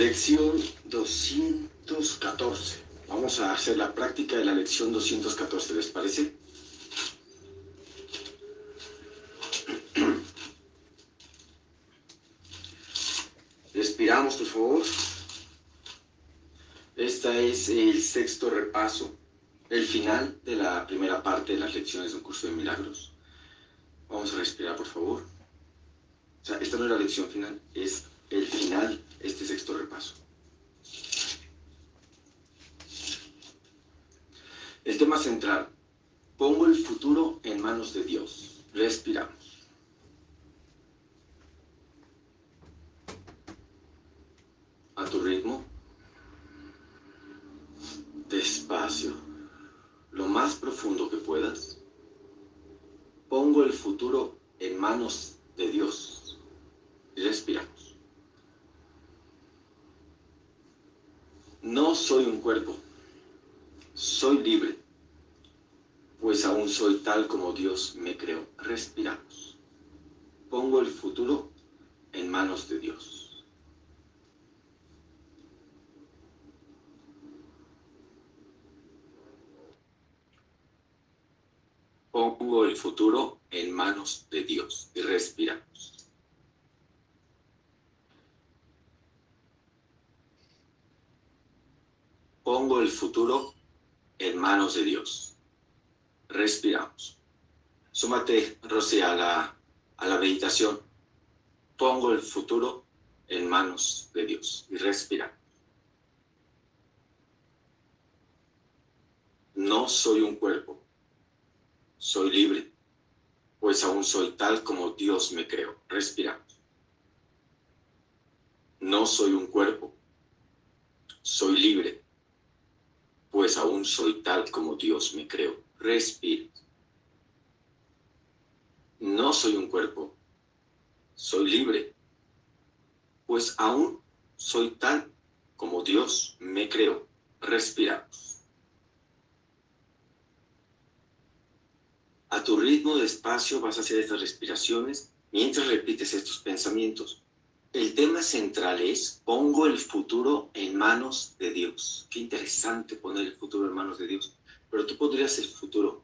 Lección 214. Vamos a hacer la práctica de la lección 214, ¿les parece? Respiramos, por favor. Este es el sexto repaso, el final de la primera parte de las lecciones de un curso de milagros. Vamos a respirar, por favor. O sea, esta no es la lección final, es el final, este sexto repaso. El tema central, pongo el futuro en manos de Dios. Respiramos. A tu ritmo. Despacio. Lo más profundo que puedas. Pongo el futuro en manos de Dios. respiramos. No soy un cuerpo, soy libre, pues aún soy tal como Dios me creó. Respiramos. Pongo el futuro en manos de Dios. Pongo el futuro en manos de Dios y respiramos. Pongo el futuro en manos de Dios. Respiramos. Súmate, Rosy, a la, a la meditación. Pongo el futuro en manos de Dios y respira. No soy un cuerpo, soy libre, pues aún soy tal como Dios me creó. Respiramos. No soy un cuerpo, soy libre, pues aún soy tal como Dios me creó. Respira. No soy un cuerpo, soy libre, pues aún soy tal como Dios me creó. Respiramos. A tu ritmo despacio vas a hacer estas respiraciones mientras repites estos pensamientos. El tema central es, pongo el futuro en manos de Dios. Qué interesante poner el futuro en manos de Dios. Pero tú podrías el futuro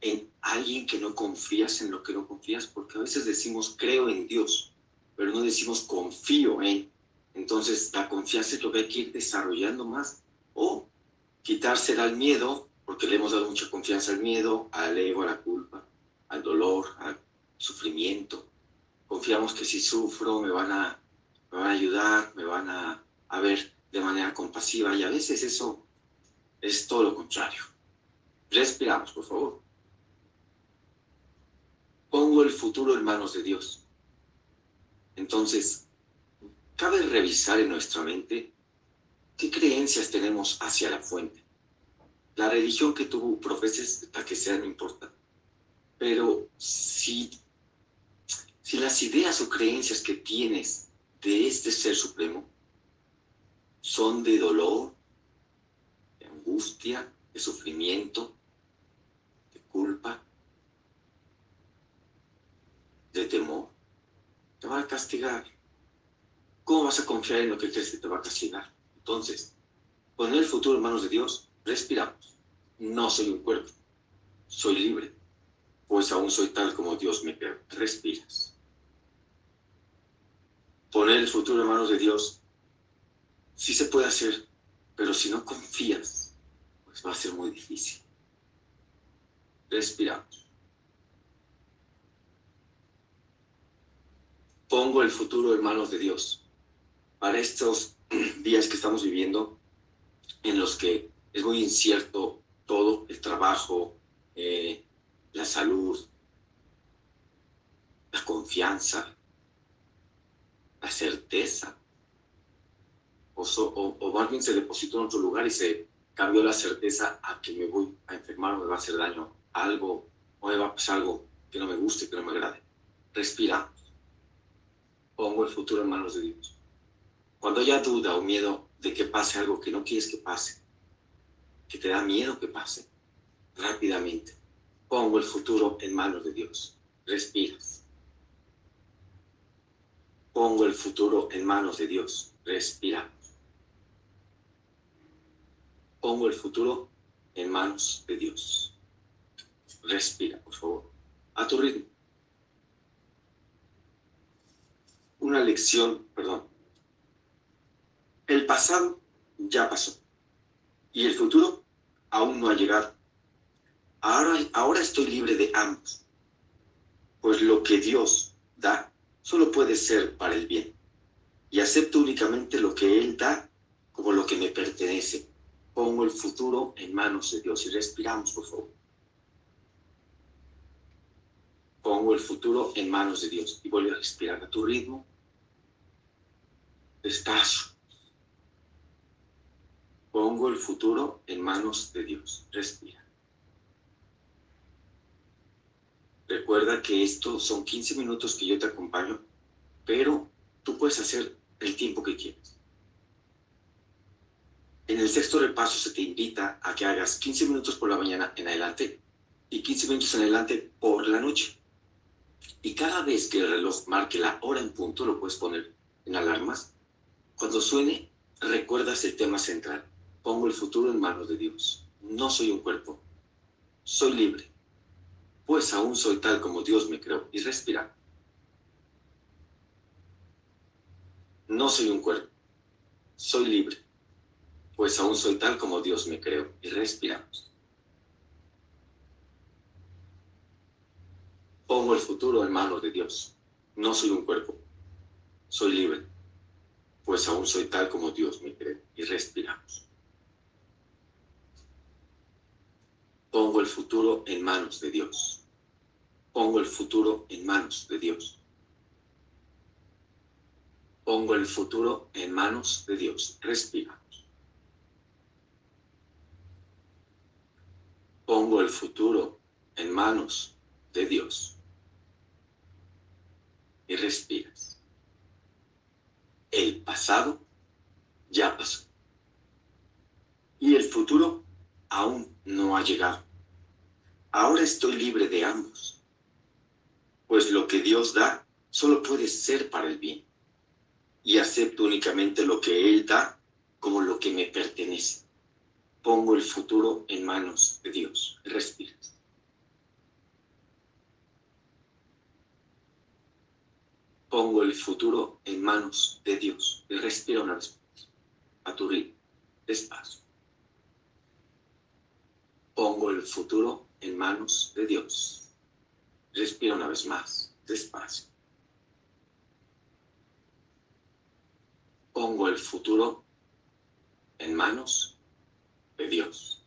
en alguien que no confías en lo que no confías, porque a veces decimos creo en Dios, pero no decimos confío en. Entonces la confianza es lo que hay que ir desarrollando más. O quitársela al miedo, porque le hemos dado mucha confianza al miedo, al ego, a la culpa, al dolor, al sufrimiento. Confiamos que si sufro me van a me van a ayudar, me van a, a ver de manera compasiva y a veces eso es todo lo contrario. Respiramos, por favor. Pongo el futuro en manos de Dios. Entonces, cabe revisar en nuestra mente qué creencias tenemos hacia la fuente. La religión que tú profeses, la que sea, no importa. Pero si, si las ideas o creencias que tienes de este Ser Supremo son de dolor, de angustia, de sufrimiento, de culpa, de temor. Te va a castigar. ¿Cómo vas a confiar en lo que crees que te va a castigar? Entonces, poner el futuro en manos de Dios, respiramos. No soy un cuerpo, soy libre, pues aún soy tal como Dios me creó. Respiras poner el futuro en manos de Dios, sí se puede hacer, pero si no confías, pues va a ser muy difícil. Respiramos. Pongo el futuro en manos de Dios. Para estos días que estamos viviendo, en los que es muy incierto todo, el trabajo, eh, la salud, la confianza, la certeza. O, o, o bien se depositó en otro lugar y se cambió la certeza a que me voy a enfermar o me va a hacer daño algo o me va a pasar algo que no me guste, que no me agrade. Respira. Pongo el futuro en manos de Dios. Cuando haya duda o miedo de que pase algo que no quieres que pase, que te da miedo que pase, rápidamente pongo el futuro en manos de Dios. Respiras. Pongo el futuro en manos de Dios. Respiramos. Pongo el futuro en manos de Dios. Respira, por favor, a tu ritmo. Una lección, perdón. El pasado ya pasó y el futuro aún no ha llegado. Ahora, ahora estoy libre de ambos, pues lo que Dios da solo puede ser para el bien y acepto únicamente lo que Él da como lo que me pertenece. Pongo el futuro en manos de Dios y respiramos, por favor. Pongo el futuro en manos de Dios y vuelve a respirar a tu ritmo. Despacio. Pongo el futuro en manos de Dios. Respira. Recuerda que estos son 15 minutos que yo te acompaño, pero tú puedes hacer el tiempo que quieras. En el sexto repaso se te invita a que hagas 15 minutos por la mañana en adelante y 15 minutos en adelante por la noche. Y cada vez que el reloj marque la hora en punto, lo puedes poner en alarmas. Cuando suene, recuerdas el tema central. Pongo el futuro en manos de Dios. No soy un cuerpo. Soy libre. Pues aún soy tal como Dios me creó. Y respira. No soy un cuerpo, soy libre, pues aún soy tal como Dios me creó. Y respiramos. Pongo el futuro en manos de Dios. No soy un cuerpo, soy libre, pues aún soy tal como Dios me creó. Y respiramos. Pongo el futuro en manos de Dios. Pongo el futuro en manos de Dios Pongo el futuro en manos de Dios. Respiramos. Pongo el futuro en manos de Dios. Y respiras. El pasado ya pasó. Y el futuro aún no ha llegado. Ahora estoy libre de ambos. Pues lo que Dios da solo puede ser para el bien y acepto únicamente lo que Él da como lo que me pertenece. Pongo el futuro en manos de Dios. Respiras. Pongo el futuro en manos de Dios. Respira una vez. A tu ritmo. Despacio. Pongo el futuro en manos de Dios. Respira una vez más. Despacio. pongo el futuro en manos de Dios.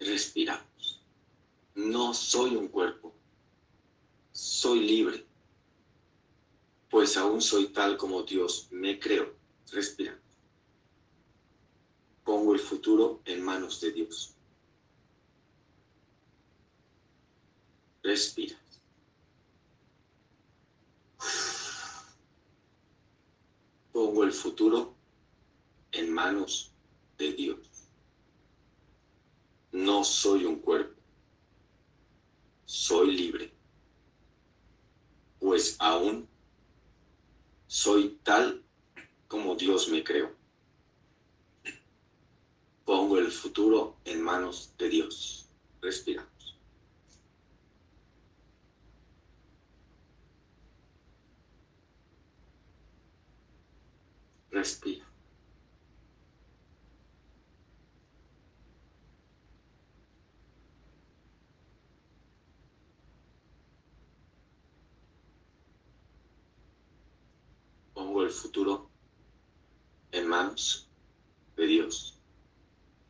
Respiramos. No soy un cuerpo, soy libre, pues aún soy tal como Dios me creó. Respiramos. Pongo el futuro en manos de Dios. Respira. pongo el futuro en manos de Dios. No soy un cuerpo, soy libre, pues aún soy tal como Dios me creó. Pongo el futuro en manos de Dios. Respira. Respira. Pongo el futuro en manos de Dios.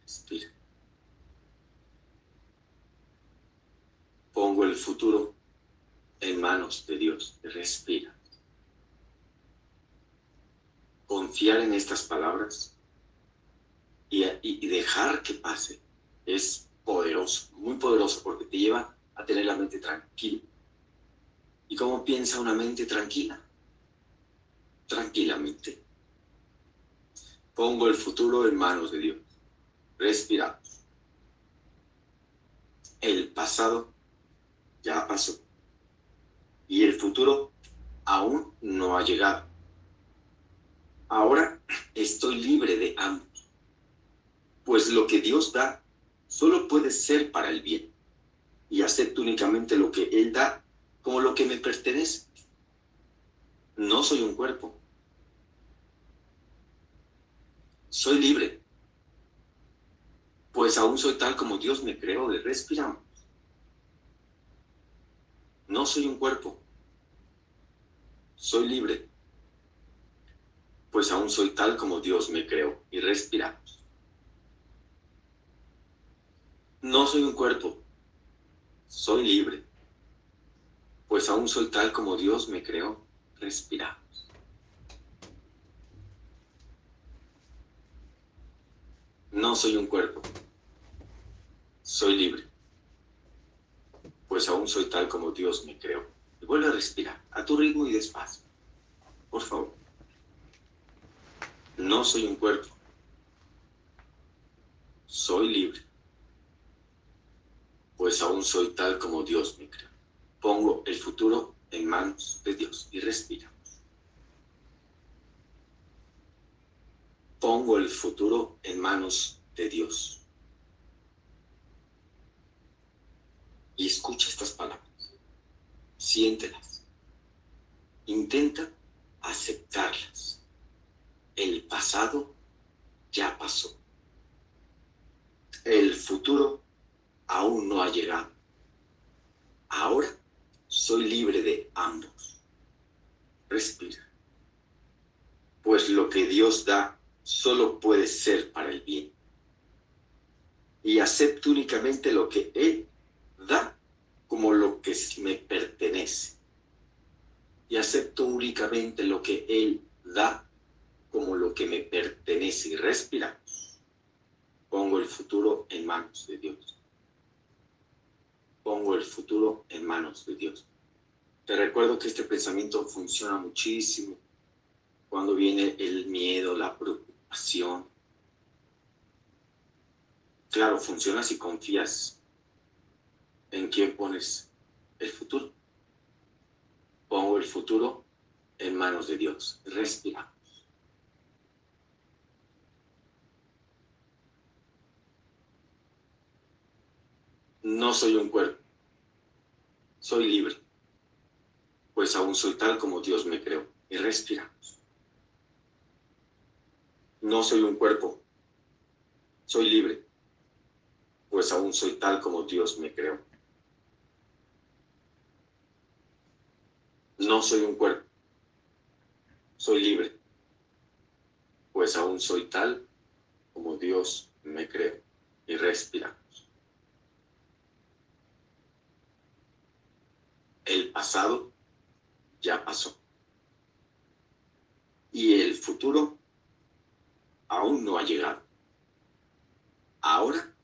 Respira. Pongo el futuro en manos de Dios. Respira confiar en estas palabras y, dejar que pase es poderoso, muy poderoso, porque te lleva a tener la mente tranquila. ¿Y cómo piensa una mente tranquila? Tranquilamente. Pongo el futuro en manos de Dios. Respiramos. El pasado ya pasó. Y el futuro aún no ha llegado. Ahora estoy libre de ambos, Pues lo que Dios da solo puede ser para el bien. Y acepto únicamente lo que Él da como lo que me pertenece. No soy un cuerpo. Soy libre. Pues aún soy tal como Dios me creó de respiramos. No soy un cuerpo. Soy libre. Pues aún soy tal como Dios me creó y respiramos. No soy un cuerpo. Soy libre pues aún soy tal como Dios me creó. Respiramos. No soy un cuerpo. Soy libre. Pues aún soy tal como Dios me creó. Y vuelve a respirar, a tu ritmo y despacio. Por favor. No soy un cuerpo. Soy libre. Pues aún soy tal como Dios me creó. Pongo el futuro en manos de Dios y respira. Pongo el futuro en manos de Dios. Y escucha estas palabras. Siéntelas. Intenta aceptarlas. El pasado ya pasó. El futuro aún no ha llegado. Ahora soy libre de ambos. Respira. Pues lo que Dios da solo puede ser para el bien. Y acepto únicamente lo que Él da como lo que me pertenece. Y acepto únicamente lo que Él da como lo que me pertenece. Y respira. Pongo el futuro en manos de Dios pongo el futuro en manos de Dios. Te recuerdo que este pensamiento funciona muchísimo cuando viene el miedo, la preocupación. Claro, funciona si confías en quién pones el futuro. Pongo el futuro en manos de Dios. Respiramos. No soy un cuerpo, soy libre, pues aún soy tal como Dios me creó. Y respiramos. No soy un cuerpo, soy libre, pues aún soy tal como Dios me creó. No soy un cuerpo, soy libre, pues aún soy tal como Dios me creó. Y respiramos. El pasado ya pasó. Y el futuro aún no ha llegado. Ahora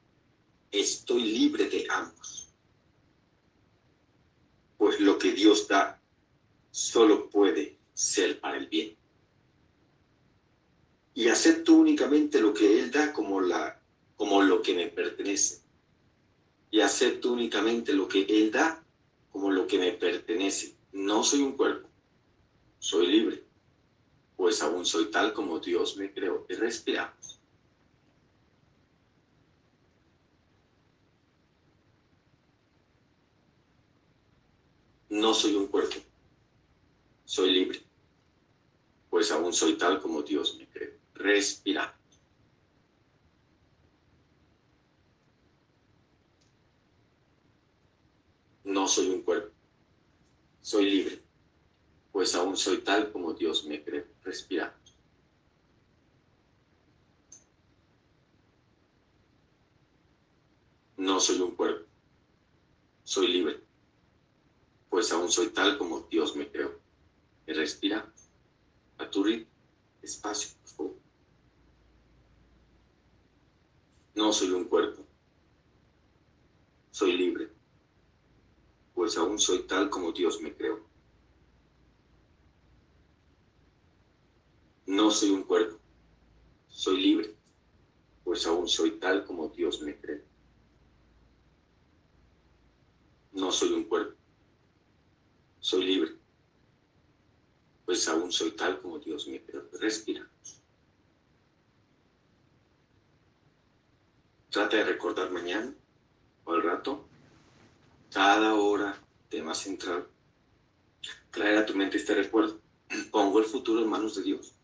estoy libre de ambos. Pues lo que Dios da solo puede ser para el bien. Y acepto únicamente lo que Él da como, la, como lo que me pertenece. Y acepto únicamente lo que Él da como lo que me pertenece. No soy un cuerpo, soy libre, pues aún soy tal como Dios me creó. Y respiramos. No soy un cuerpo, soy libre, pues aún soy tal como Dios me creó. Respiramos. No soy un cuerpo. Soy libre, pues aún soy tal como Dios me cree. Respiramos. No soy un cuerpo. Soy libre, pues aún soy tal como Dios me creó. Respira a tu ritmo, espacio. No soy un cuerpo. Soy libre, pues aún soy tal como Dios me creó. No soy un cuerpo, soy libre, pues aún soy tal como Dios me creó. No soy un cuerpo, soy libre, pues aún soy tal como Dios me creó. Respira. Trata de recordar mañana o al rato, cada hora, tema central. Traer a tu mente este recuerdo. Pongo el futuro en manos de Dios.